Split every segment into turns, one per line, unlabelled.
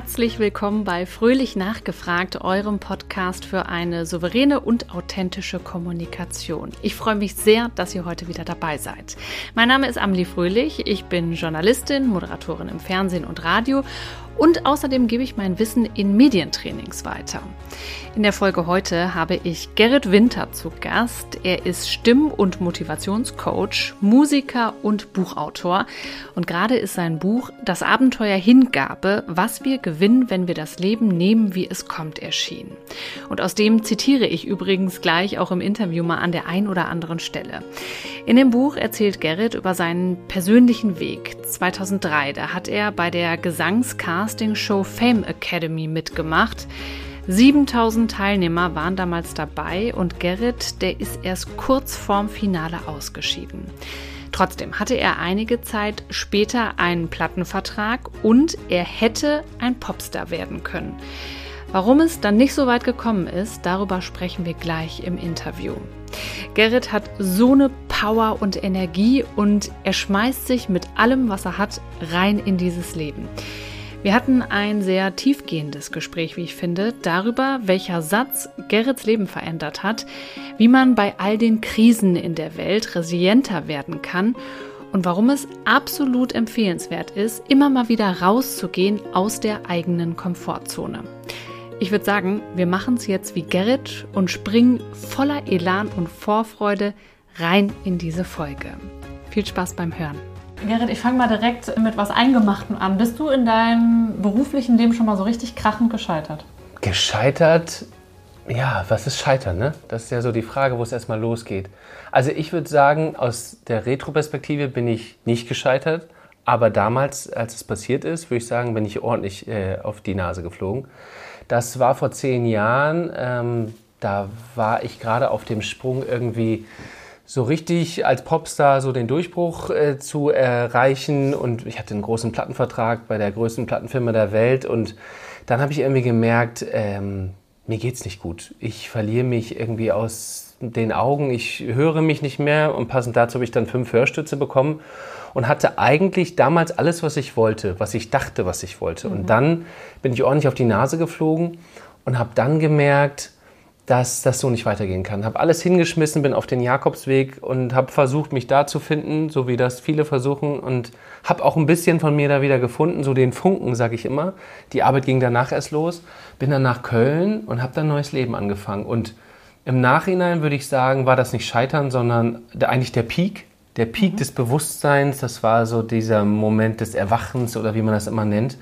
Herzlich willkommen bei Fröhlich Nachgefragt, eurem Podcast für eine souveräne und authentische Kommunikation. Ich freue mich sehr, dass ihr heute wieder dabei seid. Mein Name ist Amelie Fröhlich, ich bin Journalistin, Moderatorin im Fernsehen und Radio und außerdem gebe ich mein Wissen in Medientrainings weiter. In der Folge heute habe ich Gerrit Winter zu Gast. Er ist Stimm- und Motivationscoach, Musiker und Buchautor. Und gerade ist sein Buch Das Abenteuer Hingabe, was wir gewinnen, wenn wir das Leben nehmen, wie es kommt, erschienen. Und aus dem zitiere ich übrigens gleich auch im Interview mal an der ein oder anderen Stelle. In dem Buch erzählt Gerrit über seinen persönlichen Weg. 2003, da hat er bei der Gesangscast Casting-Show Fame Academy mitgemacht. 7000 Teilnehmer waren damals dabei und Gerrit, der ist erst kurz vorm Finale ausgeschieden. Trotzdem hatte er einige Zeit später einen Plattenvertrag und er hätte ein Popstar werden können. Warum es dann nicht so weit gekommen ist, darüber sprechen wir gleich im Interview. Gerrit hat so eine Power und Energie und er schmeißt sich mit allem, was er hat, rein in dieses Leben. Wir hatten ein sehr tiefgehendes Gespräch, wie ich finde, darüber, welcher Satz Gerrits Leben verändert hat, wie man bei all den Krisen in der Welt resilienter werden kann und warum es absolut empfehlenswert ist, immer mal wieder rauszugehen aus der eigenen Komfortzone. Ich würde sagen, wir machen es jetzt wie Gerrit und springen voller Elan und Vorfreude rein in diese Folge. Viel Spaß beim Hören. Gerrit, ich fange mal direkt mit was Eingemachtem an. Bist du in deinem beruflichen Leben schon mal so richtig krachend gescheitert?
Gescheitert? Ja, was ist Scheitern? Ne? Das ist ja so die Frage, wo es erstmal losgeht. Also ich würde sagen, aus der Retro-Perspektive bin ich nicht gescheitert. Aber damals, als es passiert ist, würde ich sagen, bin ich ordentlich äh, auf die Nase geflogen. Das war vor zehn Jahren. Ähm, da war ich gerade auf dem Sprung irgendwie so richtig als Popstar so den Durchbruch äh, zu erreichen. Und ich hatte einen großen Plattenvertrag bei der größten Plattenfirma der Welt. Und dann habe ich irgendwie gemerkt, ähm, mir geht's nicht gut. Ich verliere mich irgendwie aus den Augen. Ich höre mich nicht mehr. Und passend dazu habe ich dann fünf Hörstütze bekommen und hatte eigentlich damals alles, was ich wollte, was ich dachte, was ich wollte. Mhm. Und dann bin ich ordentlich auf die Nase geflogen und habe dann gemerkt, dass das so nicht weitergehen kann. Habe alles hingeschmissen, bin auf den Jakobsweg und habe versucht, mich da zu finden, so wie das viele versuchen und habe auch ein bisschen von mir da wieder gefunden, so den Funken, sage ich immer. Die Arbeit ging danach erst los, bin dann nach Köln und habe dann ein neues Leben angefangen. Und im Nachhinein würde ich sagen, war das nicht Scheitern, sondern eigentlich der Peak, der Peak mhm. des Bewusstseins. Das war so dieser Moment des Erwachens oder wie man das immer nennt.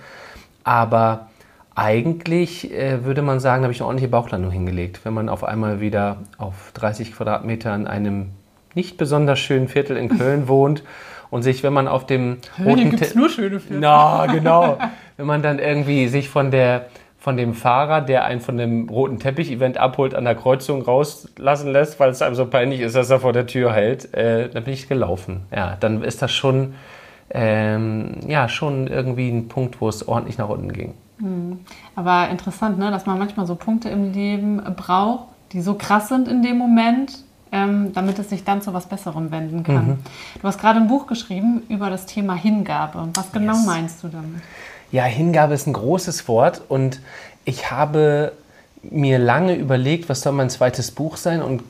Aber eigentlich äh, würde man sagen, da habe ich eine ordentliche Bauchlandung hingelegt, wenn man auf einmal wieder auf 30 Quadratmeter in einem nicht besonders schönen Viertel in Köln wohnt und sich, wenn man auf dem
roten gibt's nur schöne Viertel.
Na, genau. wenn man dann irgendwie sich von der von dem Fahrer, der einen von dem roten Teppich-Event abholt, an der Kreuzung rauslassen lässt, weil es einem so peinlich ist, dass er vor der Tür hält, äh, dann bin ich gelaufen. Ja, dann ist das schon, ähm, ja, schon irgendwie ein Punkt, wo es ordentlich nach unten ging.
Hm. Aber interessant, ne, dass man manchmal so Punkte im Leben braucht, die so krass sind in dem Moment, ähm, damit es sich dann zu was Besserem wenden kann. Mhm. Du hast gerade ein Buch geschrieben über das Thema Hingabe. Was genau yes. meinst du damit?
Ja, Hingabe ist ein großes Wort und ich habe mir lange überlegt, was soll mein zweites Buch sein und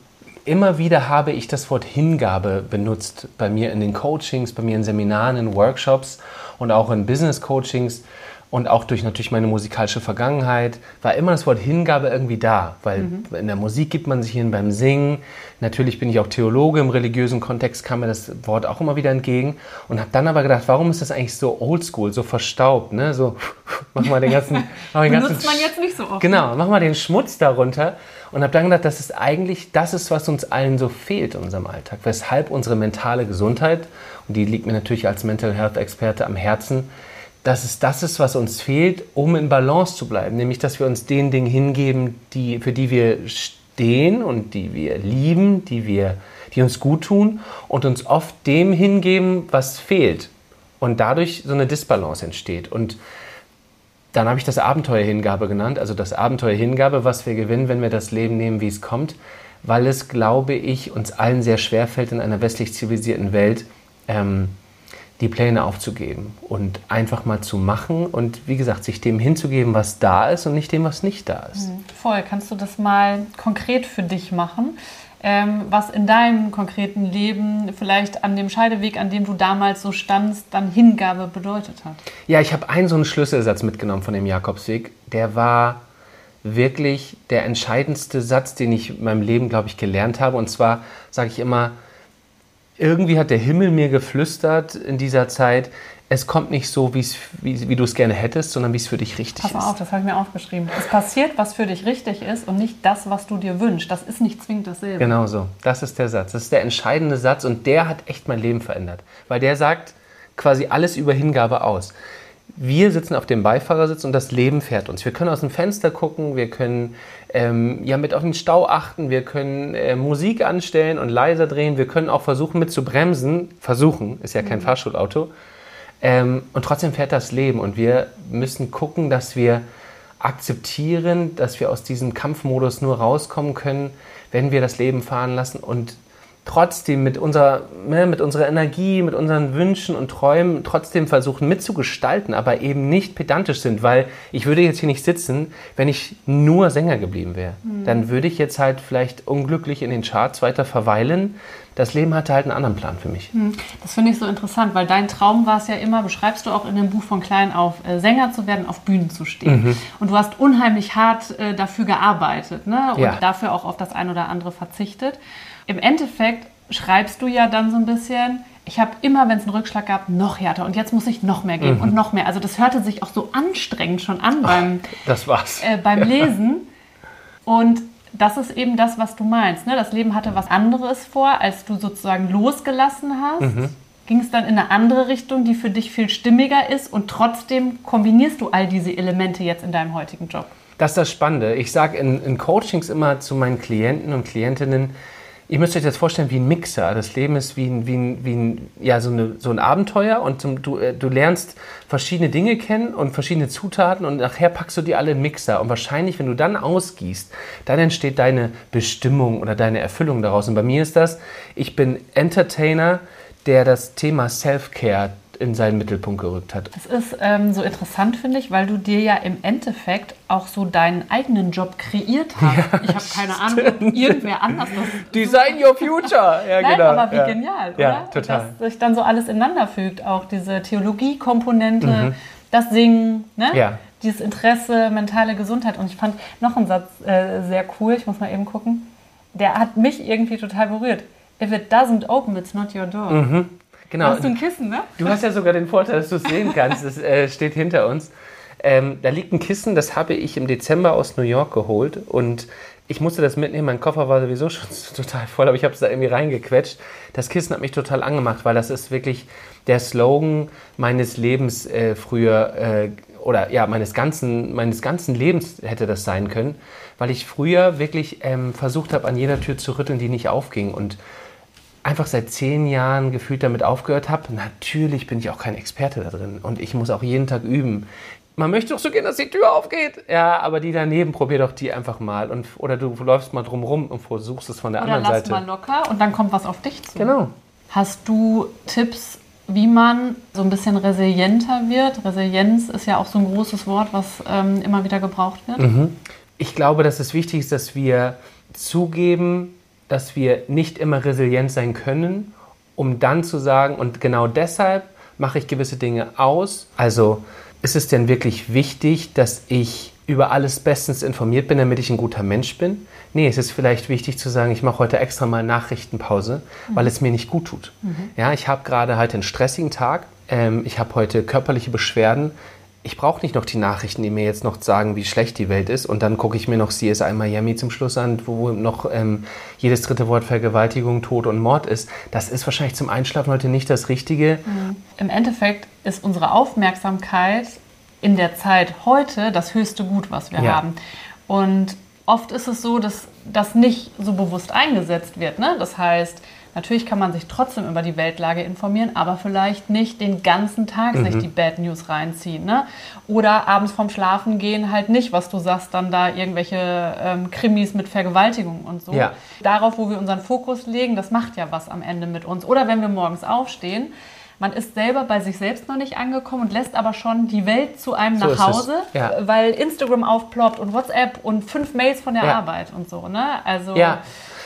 immer wieder habe ich das Wort Hingabe benutzt bei mir in den Coachings, bei mir in Seminaren, in Workshops und auch in Business Coachings und auch durch natürlich meine musikalische Vergangenheit war immer das Wort Hingabe irgendwie da, weil mhm. in der Musik gibt man sich hin beim Singen. Natürlich bin ich auch Theologe, im religiösen Kontext kam mir das Wort auch immer wieder entgegen und habe dann aber gedacht, warum ist das eigentlich so oldschool, so verstaubt, ne? So mach mal den ganzen
mach den ganzen man jetzt nicht so oft.
Genau, mach mal den Schmutz darunter und habe dann gedacht, das ist eigentlich das ist, was uns allen so fehlt in unserem Alltag, weshalb unsere mentale Gesundheit und die liegt mir natürlich als Mental Health Experte am Herzen dass es das ist, was uns fehlt, um in Balance zu bleiben. Nämlich, dass wir uns den Dingen hingeben, die, für die wir stehen und die wir lieben, die, wir, die uns gut tun und uns oft dem hingeben, was fehlt. Und dadurch so eine Disbalance entsteht. Und dann habe ich das Abenteuerhingabe genannt, also das Abenteuerhingabe, was wir gewinnen, wenn wir das Leben nehmen, wie es kommt, weil es, glaube ich, uns allen sehr schwer fällt in einer westlich zivilisierten Welt, ähm, die Pläne aufzugeben und einfach mal zu machen und wie gesagt, sich dem hinzugeben, was da ist und nicht dem, was nicht da ist. Mhm.
Voll, kannst du das mal konkret für dich machen? Ähm, was in deinem konkreten Leben vielleicht an dem Scheideweg, an dem du damals so standst, dann Hingabe bedeutet hat?
Ja, ich habe einen so einen Schlüsselsatz mitgenommen von dem Jakobsweg. Der war wirklich der entscheidendste Satz, den ich in meinem Leben, glaube ich, gelernt habe. Und zwar sage ich immer, irgendwie hat der Himmel mir geflüstert in dieser Zeit, es kommt nicht so, wie, wie du es gerne hättest, sondern wie es für dich richtig
Pass
ist.
Pass auf, das habe ich mir aufgeschrieben. Es passiert, was für dich richtig ist und nicht das, was du dir wünschst. Das ist nicht zwingend dasselbe.
Genau so. Das ist der Satz. Das ist der entscheidende Satz und der hat echt mein Leben verändert. Weil der sagt quasi alles über Hingabe aus wir sitzen auf dem Beifahrersitz und das Leben fährt uns. Wir können aus dem Fenster gucken, wir können ähm, ja mit auf den Stau achten, wir können äh, Musik anstellen und leiser drehen, wir können auch versuchen mit zu bremsen. Versuchen, ist ja kein mhm. Fahrschulauto. Ähm, und trotzdem fährt das Leben und wir müssen gucken, dass wir akzeptieren, dass wir aus diesem Kampfmodus nur rauskommen können, wenn wir das Leben fahren lassen und trotzdem mit unserer, ne, mit unserer Energie, mit unseren Wünschen und Träumen trotzdem versuchen mitzugestalten, aber eben nicht pedantisch sind, weil ich würde jetzt hier nicht sitzen, wenn ich nur Sänger geblieben wäre. Mhm. Dann würde ich jetzt halt vielleicht unglücklich in den Charts weiter verweilen. Das Leben hatte halt einen anderen Plan für mich. Mhm.
Das finde ich so interessant, weil dein Traum war es ja immer, beschreibst du auch in dem Buch von klein auf, äh, Sänger zu werden, auf Bühnen zu stehen. Mhm. Und du hast unheimlich hart äh, dafür gearbeitet ne? und ja. dafür auch auf das ein oder andere verzichtet. Im Endeffekt schreibst du ja dann so ein bisschen, ich habe immer, wenn es einen Rückschlag gab, noch härter und jetzt muss ich noch mehr geben mhm. und noch mehr. Also das hörte sich auch so anstrengend schon an beim,
das war's.
Äh, beim Lesen. Und das ist eben das, was du meinst. Ne? Das Leben hatte was anderes vor, als du sozusagen losgelassen hast. Mhm. Ging es dann in eine andere Richtung, die für dich viel stimmiger ist und trotzdem kombinierst du all diese Elemente jetzt in deinem heutigen Job?
Das ist das Spannende. Ich sage in, in Coachings immer zu meinen Klienten und Klientinnen, Ihr müsst euch das vorstellen wie ein Mixer. Das Leben ist wie ein, wie ein, wie ein, ja, so, eine, so ein Abenteuer und zum, du, äh, du lernst verschiedene Dinge kennen und verschiedene Zutaten und nachher packst du die alle in den Mixer. Und wahrscheinlich, wenn du dann ausgießt, dann entsteht deine Bestimmung oder deine Erfüllung daraus. Und bei mir ist das, ich bin Entertainer, der das Thema Self-Care in seinen Mittelpunkt gerückt hat.
Das ist ähm, so interessant, finde ich, weil du dir ja im Endeffekt auch so deinen eigenen Job kreiert hast. Ja, ich habe keine. Ahnung, ob irgendwer anders das.
Design your future!
Ja, Nein, genau. aber wie ja. genial, oder? Ja, total. Dass sich dann so alles ineinander fügt. Auch diese Theologie-Komponente, mhm. das Singen, ne? Ja. dieses Interesse, mentale Gesundheit. Und ich fand noch einen Satz äh, sehr cool, ich muss mal eben gucken. Der hat mich irgendwie total berührt. If it doesn't open, it's not your door. Mhm.
Genau. Hast du ein Kissen, ne? Du hast ja sogar den Vorteil, dass du es sehen kannst. Das äh, steht hinter uns. Ähm, da liegt ein Kissen, das habe ich im Dezember aus New York geholt und ich musste das mitnehmen. Mein Koffer war sowieso schon total voll, aber ich habe es da irgendwie reingequetscht. Das Kissen hat mich total angemacht, weil das ist wirklich der Slogan meines Lebens äh, früher äh, oder ja meines ganzen meines ganzen Lebens hätte das sein können, weil ich früher wirklich ähm, versucht habe, an jeder Tür zu rütteln, die nicht aufging und einfach seit zehn Jahren gefühlt damit aufgehört habe. Natürlich bin ich auch kein Experte da drin und ich muss auch jeden Tag üben. Man möchte doch so gerne, dass die Tür aufgeht. Ja, aber die daneben, probier doch die einfach mal. Und, oder du läufst mal drumrum und versuchst es von der oder anderen Seite.
Lass mal locker und dann kommt was auf dich zu.
Genau.
Hast du Tipps, wie man so ein bisschen resilienter wird? Resilienz ist ja auch so ein großes Wort, was ähm, immer wieder gebraucht wird. Mhm.
Ich glaube, dass es wichtig ist, dass wir zugeben, dass wir nicht immer resilient sein können, um dann zu sagen, und genau deshalb mache ich gewisse Dinge aus. Also ist es denn wirklich wichtig, dass ich über alles bestens informiert bin, damit ich ein guter Mensch bin? Nee, es ist vielleicht wichtig zu sagen, ich mache heute extra mal Nachrichtenpause, mhm. weil es mir nicht gut tut. Mhm. Ja, ich habe gerade halt einen stressigen Tag. Ähm, ich habe heute körperliche Beschwerden ich brauche nicht noch die Nachrichten, die mir jetzt noch sagen, wie schlecht die Welt ist. Und dann gucke ich mir noch CSI Miami zum Schluss an, wo noch ähm, jedes dritte Wort Vergewaltigung, Tod und Mord ist. Das ist wahrscheinlich zum Einschlafen heute nicht das Richtige.
Mhm. Im Endeffekt ist unsere Aufmerksamkeit in der Zeit heute das höchste Gut, was wir ja. haben. Und oft ist es so, dass das nicht so bewusst eingesetzt wird. Ne? Das heißt, Natürlich kann man sich trotzdem über die Weltlage informieren, aber vielleicht nicht den ganzen Tag mhm. sich die Bad News reinziehen. Ne? Oder abends vorm Schlafen gehen halt nicht, was du sagst, dann da irgendwelche ähm, Krimis mit Vergewaltigung und so. Ja. Darauf, wo wir unseren Fokus legen, das macht ja was am Ende mit uns. Oder wenn wir morgens aufstehen, man ist selber bei sich selbst noch nicht angekommen und lässt aber schon die Welt zu einem
So
nach. Hause,
Ja.
weil Instagram aufploppt und WhatsApp und fünf Mails von der
Ja.
Arbeit und so, ne? Also
Ja,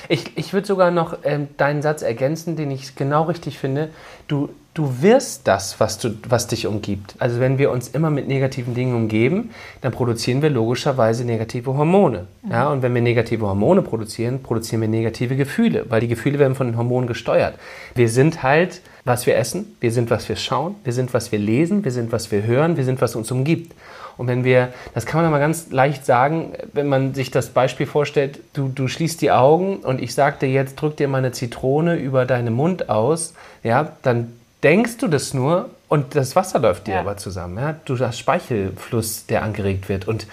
ich, ich würde sogar noch ähm, deinen Satz ergänzen, den ich genau richtig finde. Du, du wirst das, was, du, was dich umgibt. Also wenn wir uns immer mit negativen Dingen umgeben, dann produzieren wir logischerweise negative Hormone. Ja, und wenn wir negative Hormone produzieren, produzieren wir negative Gefühle, weil die Gefühle werden von den Hormonen gesteuert. Wir sind halt, was wir essen, wir sind, was wir schauen, wir sind, was wir lesen, wir sind, was wir hören, wir sind, was uns umgibt. Und wenn wir, das kann man mal ganz leicht sagen, wenn man sich das Beispiel vorstellt, du, du schließt die Augen und ich sag dir jetzt, drück dir mal eine Zitrone über deinen Mund aus, ja, dann denkst du das nur und das Wasser läuft dir
Ja.
aber zusammen. Ja? Du hast Speichelfluss, der angeregt wird. Und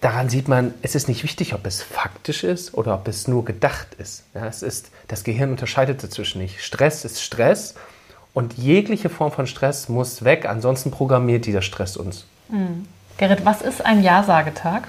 daran sieht man, es ist nicht wichtig, ob es faktisch ist oder ob es nur gedacht ist. Ja, es ist das Gehirn unterscheidet dazwischen nicht. Stress ist Stress und jegliche Form von Stress muss weg, ansonsten programmiert dieser Stress uns.
Gerrit, was ist ein Ja-Sagetag?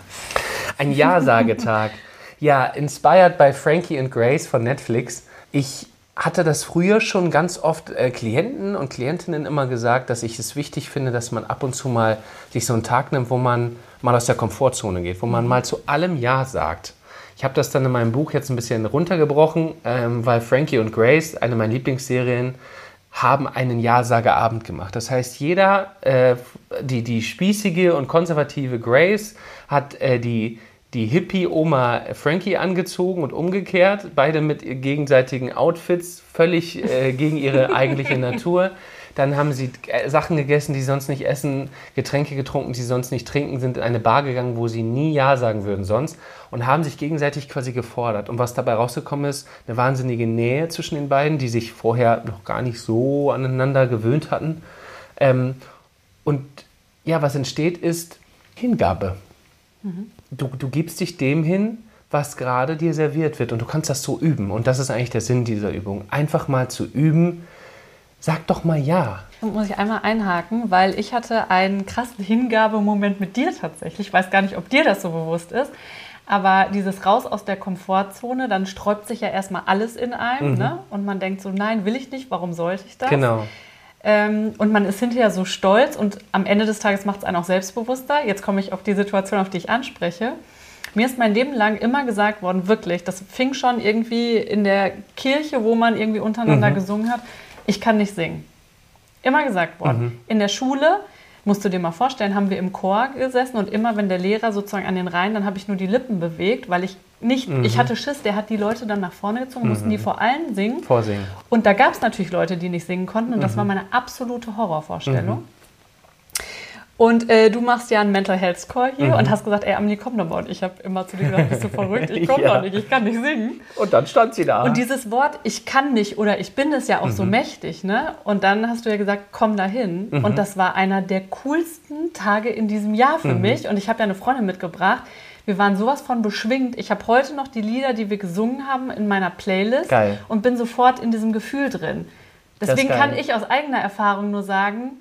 Ein Ja-Sagetag. ja, inspired by Frankie and Grace von Netflix. Ich hatte das früher schon ganz oft äh, Klienten und Klientinnen immer gesagt, dass ich es wichtig finde, dass man ab und zu mal sich so einen Tag nimmt, wo man mal aus der Komfortzone geht, wo man mal zu allem Ja sagt. Ich habe das dann in meinem Buch jetzt ein bisschen runtergebrochen, ähm, weil Frankie und Grace, eine meiner Lieblingsserien, haben einen Ja-Sager-Abend gemacht. Das heißt, jeder, äh, die, die spießige und konservative Grace hat äh, die, die Hippie-Oma Frankie angezogen und umgekehrt, beide mit gegenseitigen Outfits, völlig äh, gegen ihre eigentliche Natur. Dann haben sie äh, Sachen gegessen, die sie sonst nicht essen, Getränke getrunken, die sie sonst nicht trinken, sind in eine Bar gegangen, wo sie nie Ja sagen würden sonst und haben sich gegenseitig quasi gefordert. Und was dabei rausgekommen ist, eine wahnsinnige Nähe zwischen den beiden, die sich vorher noch gar nicht so aneinander gewöhnt hatten. Ähm, und ja, was entsteht, ist Hingabe. Du, du gibst dich dem hin, was gerade dir serviert wird. Und du kannst das so üben. Und das ist eigentlich der Sinn dieser Übung. Einfach mal zu üben, sag doch mal ja.
Und muss ich einmal einhaken, weil ich hatte einen krassen Hingabemoment mit dir tatsächlich. Ich weiß gar nicht, ob dir das so bewusst ist. Aber dieses Raus aus der Komfortzone, dann sträubt sich ja erstmal alles in einem. Ne? Und man denkt so, nein, will ich nicht, warum sollte ich das?
Genau.
Ähm, und man ist hinterher so stolz und am Ende des Tages macht es einen auch selbstbewusster. Jetzt komme ich auf die Situation, auf die ich anspreche. Mir ist mein Leben lang immer gesagt worden, wirklich, das fing schon irgendwie in der Kirche, wo man irgendwie untereinander gesungen hat, ich kann nicht singen. Immer gesagt worden. In der Schule, musst du dir mal vorstellen, haben wir im Chor gesessen und immer, wenn der Lehrer sozusagen an den Reihen, dann habe ich nur die Lippen bewegt, weil ich nicht, ich hatte Schiss, der hat die Leute dann nach vorne gezogen, mussten die vor allen singen.
Vorsingen.
Und da gab es natürlich Leute, die nicht singen konnten und das war meine absolute Horrorvorstellung. Und äh, du machst ja einen Mental Health Score hier und hast gesagt, ey, Amelie, komm doch mal. Und ich habe immer zu dir gesagt, bist du verrückt? Ich komme
Ja.
doch nicht, ich kann nicht singen.
Und dann stand sie da.
Und dieses Wort, ich kann nicht oder ich bin es ja auch so mächtig, ne? Und dann hast du ja gesagt, komm dahin. Und das war einer der coolsten Tage in diesem Jahr für mich. Und ich habe ja eine Freundin mitgebracht. Wir waren sowas von beschwingt. Ich habe heute noch die Lieder, die wir gesungen haben, in meiner Playlist
Geil.
und bin sofort in diesem Gefühl drin. Deswegen kann ich aus eigener Erfahrung nur sagen,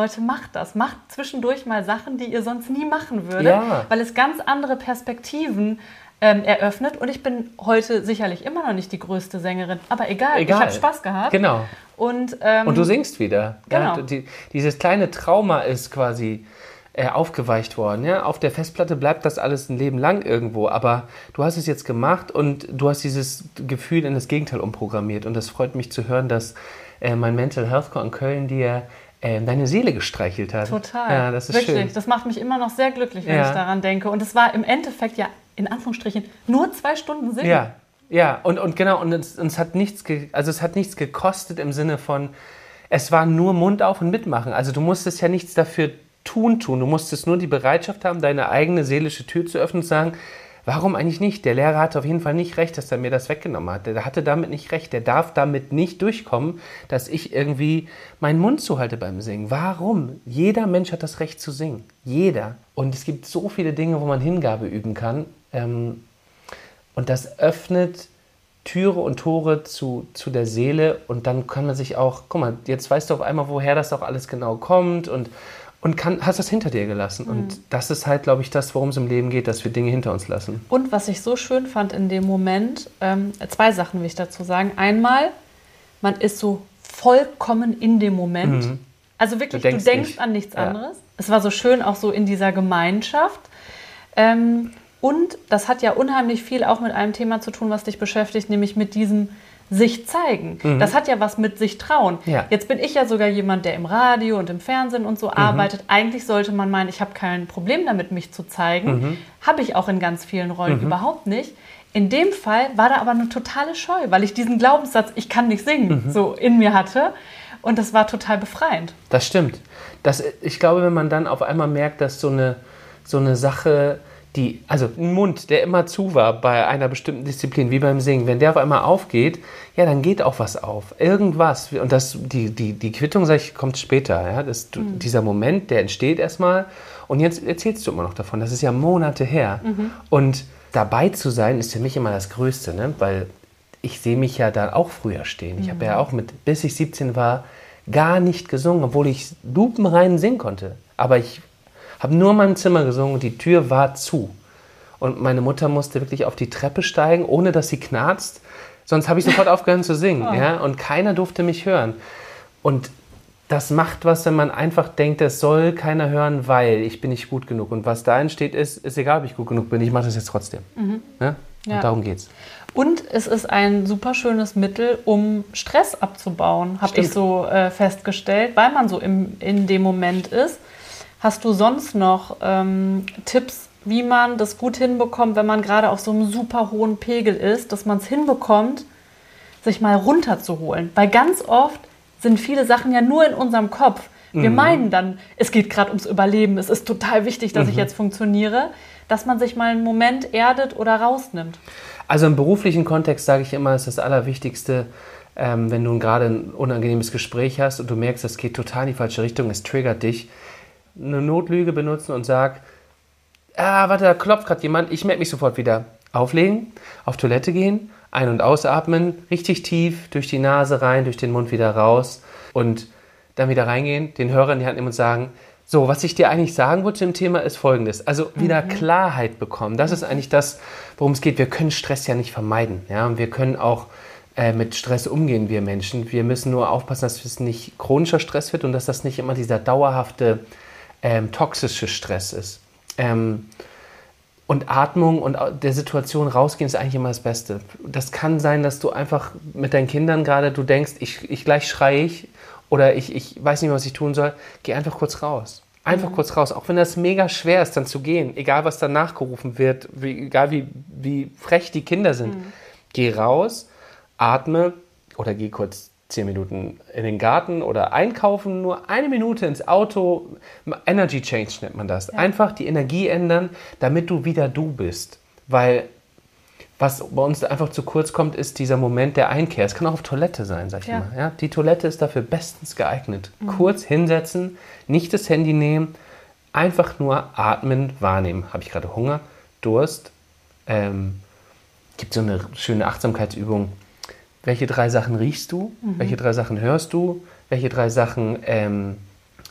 Leute, macht das. Macht zwischendurch mal Sachen, die ihr sonst nie machen würdet,
Ja.
weil es ganz andere Perspektiven ähm, eröffnet. Und ich bin heute sicherlich immer noch nicht die größte Sängerin, aber egal,
Egal.
ich habe Spaß gehabt.
Genau.
Und, ähm,
Und du singst wieder.
Genau.
Ja, die, dieses kleine Trauma ist quasi äh, aufgeweicht worden. Ja? Auf der Festplatte bleibt das alles ein Leben lang irgendwo, aber du hast es jetzt gemacht und du hast dieses Gefühl in das Gegenteil umprogrammiert. Und das freut mich zu hören, dass äh, mein Mental Health Core in Köln dir äh, deine Seele gestreichelt hat.
Total.
Ja, das ist
Wirklich.
schön.
Das macht mich immer noch sehr glücklich, wenn
Ja.
ich daran denke. Und es war im Endeffekt ja in Anführungsstrichen nur zwei Stunden Singen.
Ja, ja, und, und genau, und es, und es hat nichts, also es hat nichts gekostet im Sinne von, es war nur Mund auf und mitmachen. Also du musstest ja nichts dafür tun tun. Du musstest nur die Bereitschaft haben, deine eigene seelische Tür zu öffnen und zu sagen, warum eigentlich nicht? Der Lehrer hatte auf jeden Fall nicht recht, dass er mir das weggenommen hat. Der hatte damit nicht recht. Der darf damit nicht durchkommen, dass ich irgendwie meinen Mund zuhalte beim Singen. Warum? Jeder Mensch hat das Recht zu singen. Jeder. Und es gibt so viele Dinge, wo man Hingabe üben kann. Ähm, und das öffnet Türe und Tore zu, zu der Seele und dann kann man sich auch, guck mal, jetzt weißt du auf einmal, woher das auch alles genau kommt und, und kann, hast das hinter dir gelassen. Und das ist halt, glaube ich, das, worum es im Leben geht, dass wir Dinge hinter uns lassen.
Und was ich so schön fand in dem Moment, ähm, zwei Sachen will ich dazu sagen. Einmal, man ist so vollkommen in dem Moment. Mhm. Also wirklich, du denkst, du denkst nicht. an nichts ja. anderes. Es war so schön auch so in dieser Gemeinschaft. Ähm, und das hat ja unheimlich viel auch mit einem Thema zu tun, was dich beschäftigt, nämlich mit diesem sich zeigen. Mhm. Das hat ja was mit sich trauen. Ja. Jetzt bin ich ja sogar jemand, der im Radio und im Fernsehen und so mhm. arbeitet. Eigentlich sollte man meinen, ich habe kein Problem damit, mich zu zeigen. Mhm. Habe ich auch in ganz vielen Rollen mhm. überhaupt nicht. In dem Fall war da aber eine totale Scheu, weil ich diesen Glaubenssatz, ich kann nicht singen, mhm. so in mir hatte. Und das war total befreiend.
Das stimmt. Das, ich glaube, wenn man dann auf einmal merkt, dass so eine, so eine Sache die, also ein Mund, der immer zu war bei einer bestimmten Disziplin, wie beim Singen, wenn der auf einmal aufgeht, ja, dann geht auch was auf. Irgendwas. Und das, die, die, die Quittung, sag ich, kommt später. Ja? Das, mhm. Dieser Moment, der entsteht erstmal. Und jetzt erzählst du immer noch davon. Das ist ja Monate her. Mhm. Und dabei zu sein, ist für mich immer das Größte, ne? weil ich sehe mich ja da auch früher stehen. Ich mhm. habe ja auch mit, bis ich 17 war, gar nicht gesungen, obwohl ich lupenrein singen konnte. Aber ich habe nur in meinem Zimmer gesungen und die Tür war zu. Und meine Mutter musste wirklich auf die Treppe steigen, ohne dass sie knarzt. Sonst habe ich sofort aufgehört zu singen. Oh. Ja? Und keiner durfte mich hören. Und das macht was, wenn man einfach denkt, es soll keiner hören, weil ich bin nicht gut genug. Und was da entsteht, ist, ist egal, ob ich gut genug bin. Ich mache das jetzt trotzdem. Mhm. Ja? Und ja. darum geht's.
Und es ist ein super schönes Mittel, um Stress abzubauen, habe ich so äh, festgestellt, weil man so im, in dem Moment ist. Hast du sonst noch ähm, Tipps, wie man das gut hinbekommt, wenn man gerade auf so einem super hohen Pegel ist, dass man es hinbekommt, sich mal runterzuholen? Weil ganz oft sind viele Sachen ja nur in unserem Kopf. Wir mhm. meinen dann, es geht gerade ums Überleben, es ist total wichtig, dass mhm. ich jetzt funktioniere, dass man sich mal einen Moment erdet oder rausnimmt.
Also im beruflichen Kontext sage ich immer, ist das Allerwichtigste, ähm, wenn du gerade ein unangenehmes Gespräch hast und du merkst, es geht total in die falsche Richtung, es triggert dich, eine Notlüge benutzen und sag, ah, warte, da klopft gerade jemand, ich melde mich sofort wieder. Auflegen, auf Toilette gehen, ein- und ausatmen, richtig tief durch die Nase rein, durch den Mund wieder raus und dann wieder reingehen, den Hörer in die Hand nehmen und sagen, so, was ich dir eigentlich sagen wollte im Thema ist folgendes. Also wieder mhm. Klarheit bekommen. Das ist eigentlich das, worum es geht. Wir können Stress ja nicht vermeiden. Ja? Und wir können auch äh, mit Stress umgehen, wir Menschen. Wir müssen nur aufpassen, dass es nicht chronischer Stress wird und dass das nicht immer dieser dauerhafte ähm, toxische Stress ist. Ähm, und Atmung und der Situation rausgehen ist eigentlich immer das Beste. Das kann sein, dass du einfach mit deinen Kindern gerade, du denkst, ich, ich gleich schreie ich oder ich, ich weiß nicht mehr, was ich tun soll. Geh einfach kurz raus. Einfach mhm. kurz raus. Auch wenn das mega schwer ist, dann zu gehen, egal was dann nachgerufen wird, wie, egal wie, wie frech die Kinder sind. Mhm. Geh raus, atme oder geh kurz zehn Minuten in den Garten oder einkaufen, nur eine Minute ins Auto. Energy Change nennt man das. Ja. Einfach die Energie ändern, damit du wieder du bist. Weil was bei uns einfach zu kurz kommt, ist dieser Moment der Einkehr. Es kann auch auf Toilette sein, sag ich ja. mal. Ja, die Toilette ist dafür bestens geeignet. Mhm. Kurz hinsetzen, nicht das Handy nehmen, einfach nur atmen, wahrnehmen. Habe ich gerade Hunger, Durst? Ähm, gibt so eine schöne Achtsamkeitsübung welche drei Sachen riechst du, mhm. welche drei Sachen hörst du, welche drei Sachen ähm,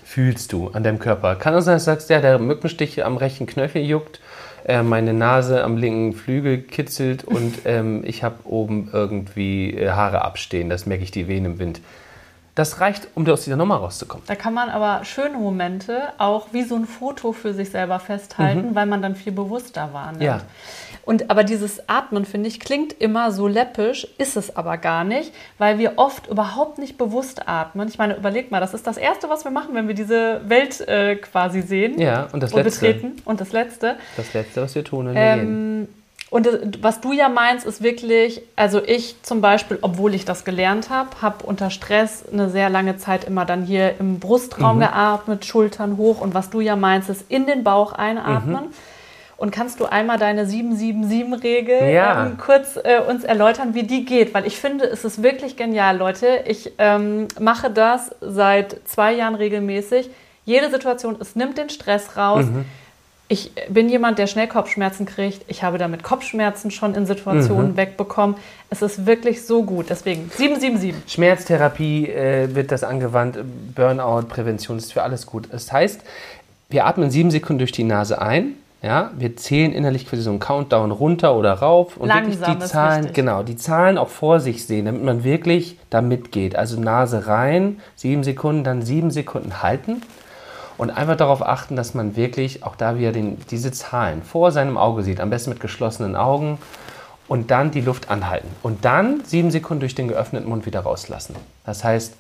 fühlst du an deinem Körper. Kann es sein, dass du sagst, ja, der Mückenstich am rechten Knöchel juckt, äh, meine Nase am linken Flügel kitzelt und ähm, ich habe oben irgendwie äh, Haare abstehen, das merke ich die Wehen im Wind. Das reicht, um aus dieser Nummer rauszukommen.
Da kann man aber schöne Momente auch wie so ein Foto für sich selber festhalten, mhm. weil man dann viel bewusster wahrnimmt. Ja. Und aber dieses Atmen, finde ich, klingt immer so läppisch, ist es aber gar nicht, weil wir oft überhaupt nicht bewusst atmen. Ich meine, überleg mal, das ist das Erste, was wir machen, wenn wir diese Welt äh, quasi sehen
ja, und, das
und
Letzte.
betreten. Und das Letzte.
Das Letzte, was wir tun, wenn ähm.
Und äh, was du ja meinst, ist wirklich, also ich zum Beispiel, obwohl ich das gelernt habe, habe unter Stress eine sehr lange Zeit immer dann hier im Brustraum mhm. geatmet, Schultern hoch. Und was du ja meinst, ist in den Bauch einatmen. Mhm. Und kannst du einmal deine 777-Regel ja. ähm, kurz äh, uns erläutern, wie die geht? Weil ich finde, es ist wirklich genial, Leute. Ich ähm, mache das seit zwei Jahren regelmäßig. Jede Situation, es nimmt den Stress raus. Mhm. Ich bin jemand, der schnell Kopfschmerzen kriegt. Ich habe damit Kopfschmerzen schon in Situationen mhm. wegbekommen. Es ist wirklich so gut. Deswegen 777.
Schmerztherapie äh, wird das angewandt. Burnout, Prävention ist für alles gut. Das heißt, wir atmen sieben Sekunden durch die Nase ein Ja, wir zählen innerlich quasi so einen Countdown runter oder rauf und
Langsam
wirklich die Zahlen,
wichtig.
genau, die Zahlen auch vor sich sehen, damit man wirklich da mitgeht. Also Nase rein, sieben Sekunden, dann sieben Sekunden halten und einfach darauf achten, dass man wirklich auch da wieder den, diese Zahlen vor seinem Auge sieht, am besten mit geschlossenen Augen und dann die Luft anhalten und dann sieben Sekunden durch den geöffneten Mund wieder rauslassen. Das heißt,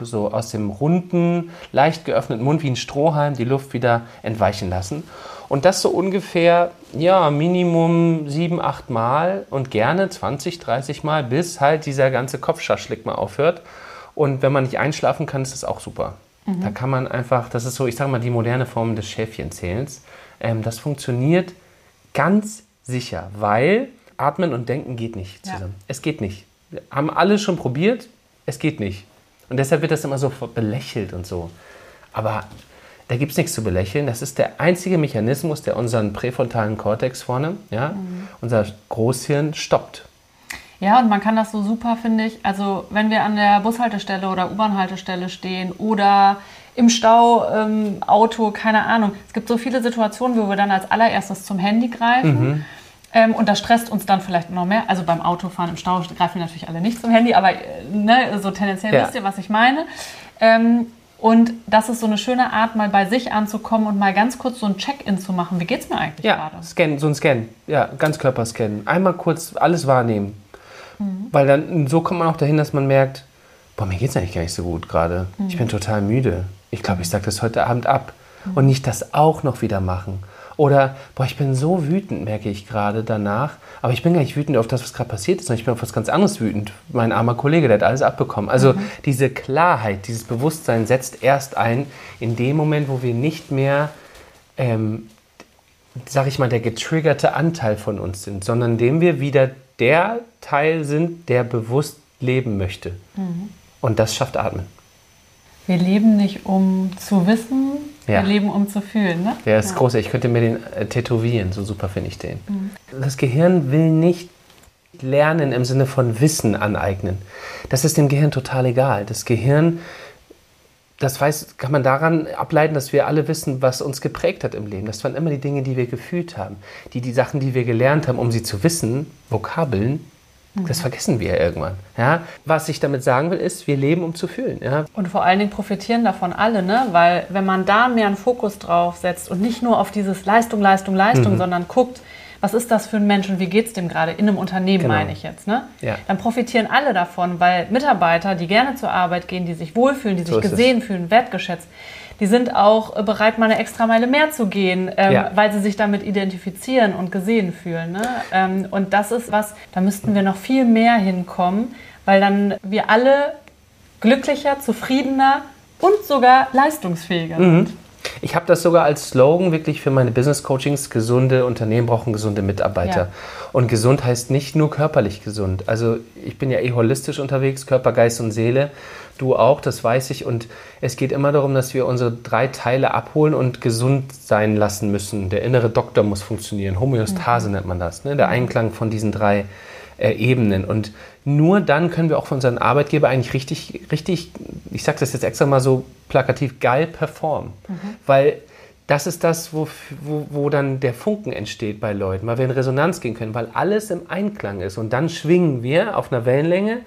so aus dem runden, leicht geöffneten Mund wie ein Strohhalm die Luft wieder entweichen lassen. Und das so ungefähr, ja, Minimum sieben, acht Mal und gerne 20, 30 Mal, bis halt dieser ganze Kopfschaschlik mal aufhört. Und wenn man nicht einschlafen kann, ist das auch super. Da kann man einfach, das ist so, ich sage mal, die moderne Form des Schäfchenzählens. Ähm, das funktioniert ganz sicher, weil Atmen und Denken geht nicht
Ja.
zusammen. Es geht nicht. Wir haben alle schon probiert, es geht nicht. Und deshalb wird das immer so belächelt und so. Aber da gibt es nichts zu belächeln. Das ist der einzige Mechanismus, der unseren präfrontalen Kortex vorne, ja, unser Großhirn stoppt.
Ja, und man kann das so super, finde ich. Also, wenn wir an der Bushaltestelle oder U-Bahn-Haltestelle stehen oder im Stau, ähm, Auto, keine Ahnung. Es gibt so viele Situationen, wo wir dann als allererstes zum Handy greifen. Ähm, und das stresst uns dann vielleicht noch mehr. Also beim Autofahren im Stau greifen wir natürlich alle nicht zum Handy, aber äh, ne, so tendenziell
Ja.
wisst ihr, was ich meine. Ähm, und das ist so eine schöne Art, mal bei sich anzukommen und mal ganz kurz so ein Check-in zu machen. Wie geht's mir eigentlich
Ja,
gerade?
Scan, so ein Scan. Ja, Ganzkörperscan. Einmal kurz alles wahrnehmen. Weil dann so kommt man auch dahin, dass man merkt, boah, mir geht's eigentlich gar nicht so gut gerade. Ich bin total müde. Ich glaube, ich sage das heute Abend ab. Und nicht das auch noch wieder machen. Oder, boah, ich bin so wütend, merke ich gerade danach. Aber ich bin gar nicht wütend auf das, was gerade passiert ist, sondern ich bin auf was ganz anderes wütend. Mein armer Kollege, der hat alles abbekommen. Also diese Klarheit, dieses Bewusstsein setzt erst ein in dem Moment, wo wir nicht mehr ähm, sag ich mal, der getriggerte Anteil von uns sind, sondern dem wir wieder der Teil sind, der bewusst leben möchte. Und das schafft Atmen.
Wir leben nicht, um zu wissen,
Ja.
leben, um zu fühlen. Ne?
Der ist groß. Ich könnte mir den äh, tätowieren. So super finde ich den. Das Gehirn will nicht lernen im Sinne von Wissen aneignen. Das ist dem Gehirn total egal. Das Gehirn, das weiß, kann man daran ableiten, dass wir alle wissen, was uns geprägt hat im Leben. Das waren immer die Dinge, die wir gefühlt haben. Die, die Sachen, die wir gelernt haben, um sie zu wissen, Vokabeln, das vergessen wir irgendwann. Ja? Was ich damit sagen will, ist, wir leben, um zu fühlen. Ja?
Und vor allen Dingen profitieren davon alle, ne? weil wenn man da mehr einen Fokus drauf setzt und nicht nur auf dieses Leistung, Leistung, Leistung,
Mhm.
sondern guckt, was ist das für ein Mensch und wie geht es dem gerade in einem Unternehmen,
Genau.
meine ich jetzt, ne?
Ja.
dann profitieren alle davon, weil Mitarbeiter, die gerne zur Arbeit gehen, die sich wohlfühlen, die sich
So es.
gesehen fühlen, wertgeschätzt, die sind auch äh, bereit, mal eine extra Meile mehr zu gehen, ähm,
Ja.
weil sie sich damit identifizieren und gesehen fühlen. Ne? Ähm, und das ist was, da müssten wir noch viel mehr hinkommen, weil dann wir alle glücklicher, zufriedener und sogar leistungsfähiger sind.
Ich habe das sogar als Slogan wirklich für meine Business Coachings. Gesunde Unternehmen brauchen gesunde Mitarbeiter.
Ja.
Und gesund heißt nicht nur körperlich gesund. Also ich bin ja eh holistisch unterwegs, Körper, Geist und Seele. Du auch, das weiß ich. Und es geht immer darum, dass wir unsere drei Teile abholen und gesund sein lassen müssen. Der innere Doktor muss funktionieren. Homöostase nennt man das. Ne? Der Einklang von diesen drei äh, Ebenen. Und nur dann können wir auch von unseren Arbeitgeber eigentlich richtig, richtig, ich sage das jetzt extra mal so plakativ, geil performen. Weil das ist das, wo, wo, wo dann der Funken entsteht bei Leuten, weil wir in Resonanz gehen können, weil alles im Einklang ist. Und dann schwingen wir auf einer Wellenlänge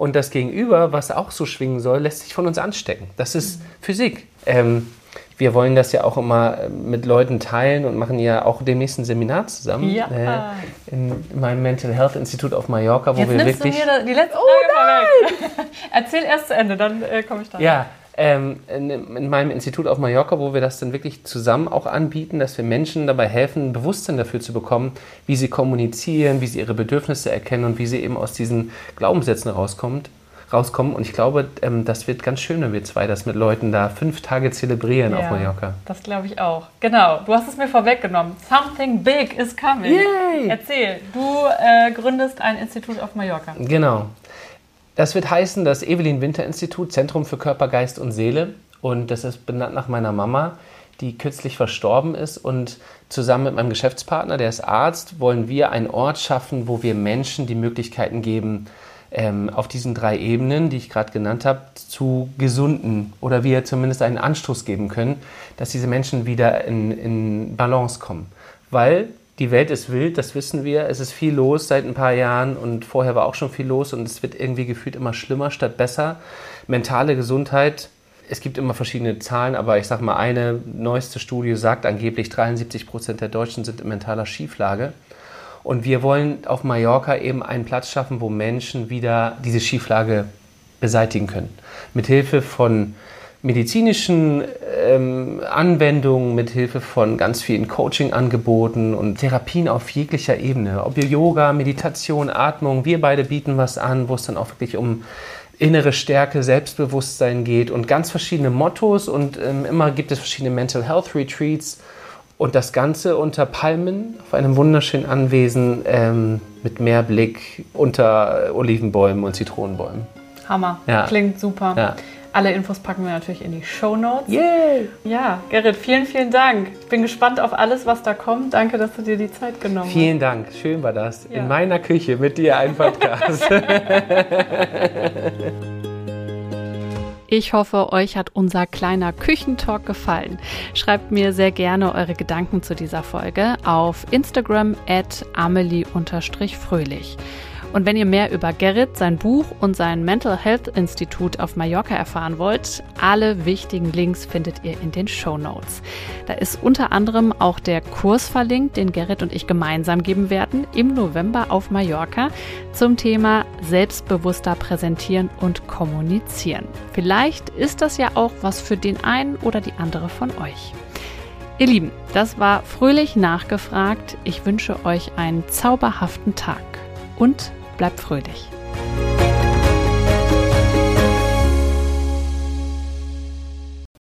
und das Gegenüber, was auch so schwingen soll, lässt sich von uns anstecken. Das ist Physik. Ähm, wir wollen das ja auch immer äh, mit Leuten teilen und machen ja auch demnächst ein Seminar zusammen.
Ja.
Äh, in meinem Mental Health Institut auf Mallorca, wo
Jetzt
wir wirklich.
du mir die letzte Frage vorweg. Erzähl erst zu Ende, dann äh, komme ich da.
Ja, ähm, in, in meinem Institut auf Mallorca, wo wir das dann wirklich zusammen auch anbieten, dass wir Menschen dabei helfen, ein Bewusstsein dafür zu bekommen, wie sie kommunizieren, wie sie ihre Bedürfnisse erkennen und wie sie eben aus diesen Glaubenssätzen rauskommt, rauskommen. Und ich glaube, ähm, das wird ganz schön, wenn wir zwei das mit Leuten da fünf Tage zelebrieren auf
Ja,
Mallorca.
Das glaube ich auch. Genau, du hast es mir vorweggenommen. Something big is coming.
Yay!
Erzähl, du äh, gründest ein Institut auf Mallorca.
Genau. Das wird heißen, das Evelyn Winter Institut, Zentrum für Körper, Geist und Seele. Und das ist benannt nach meiner Mama, die kürzlich verstorben ist. Und zusammen mit meinem Geschäftspartner, der ist Arzt, wollen wir einen Ort schaffen, wo wir Menschen die Möglichkeiten geben, ähm, auf diesen drei Ebenen, die ich gerade genannt habe, zu gesunden oder wir zumindest einen Anstoß geben können, dass diese Menschen wieder in, in Balance kommen. weil die Welt ist wild, das wissen wir. Es ist viel los seit ein paar Jahren und vorher war auch schon viel los und es wird irgendwie gefühlt immer schlimmer statt besser. Mentale Gesundheit, es gibt immer verschiedene Zahlen, aber ich sage mal, eine neueste Studie sagt angeblich, 73 Prozent der Deutschen sind in mentaler Schieflage. Und wir wollen auf Mallorca eben einen Platz schaffen, wo Menschen wieder diese Schieflage beseitigen können. Mithilfe von medizinischen ähm, Anwendungen, mit Hilfe von ganz vielen Coaching-Angeboten und Therapien auf jeglicher Ebene. Ob Yoga, Meditation, Atmung, wir beide bieten was an, wo es dann auch wirklich um innere Stärke, Selbstbewusstsein geht und ganz verschiedene Mottos und ähm, immer gibt es verschiedene Mental Health Retreats und das Ganze unter Palmen auf einem wunderschönen Anwesen ähm, mit Meerblick unter Olivenbäumen und Zitronenbäumen.
Hammer, ja. klingt super. Ja. Alle Infos packen wir natürlich in die Show Notes.
Yay!
Ja, Gerrit, vielen, vielen Dank. Ich bin gespannt auf alles, was da kommt. Danke, dass du dir die Zeit genommen hast.
Vielen Dank. Schön war das. Ja. In meiner Küche mit dir ein Podcast.
Ich hoffe, euch hat unser kleiner Küchentalk gefallen. Schreibt mir sehr gerne eure Gedanken zu dieser Folge auf Instagram at amelie-fröhlich. Und wenn ihr mehr über Gerrit, sein Buch und sein Mental Health Institut auf Mallorca erfahren wollt, alle wichtigen Links findet ihr in den Show Notes. Da ist unter anderem auch der Kurs verlinkt, den Gerrit und ich gemeinsam geben werden im November auf Mallorca zum Thema selbstbewusster präsentieren und kommunizieren. Vielleicht ist das ja auch was für den einen oder die andere von euch. Ihr Lieben, das war fröhlich nachgefragt. Ich wünsche euch einen zauberhaften Tag und bleibt fröhlich.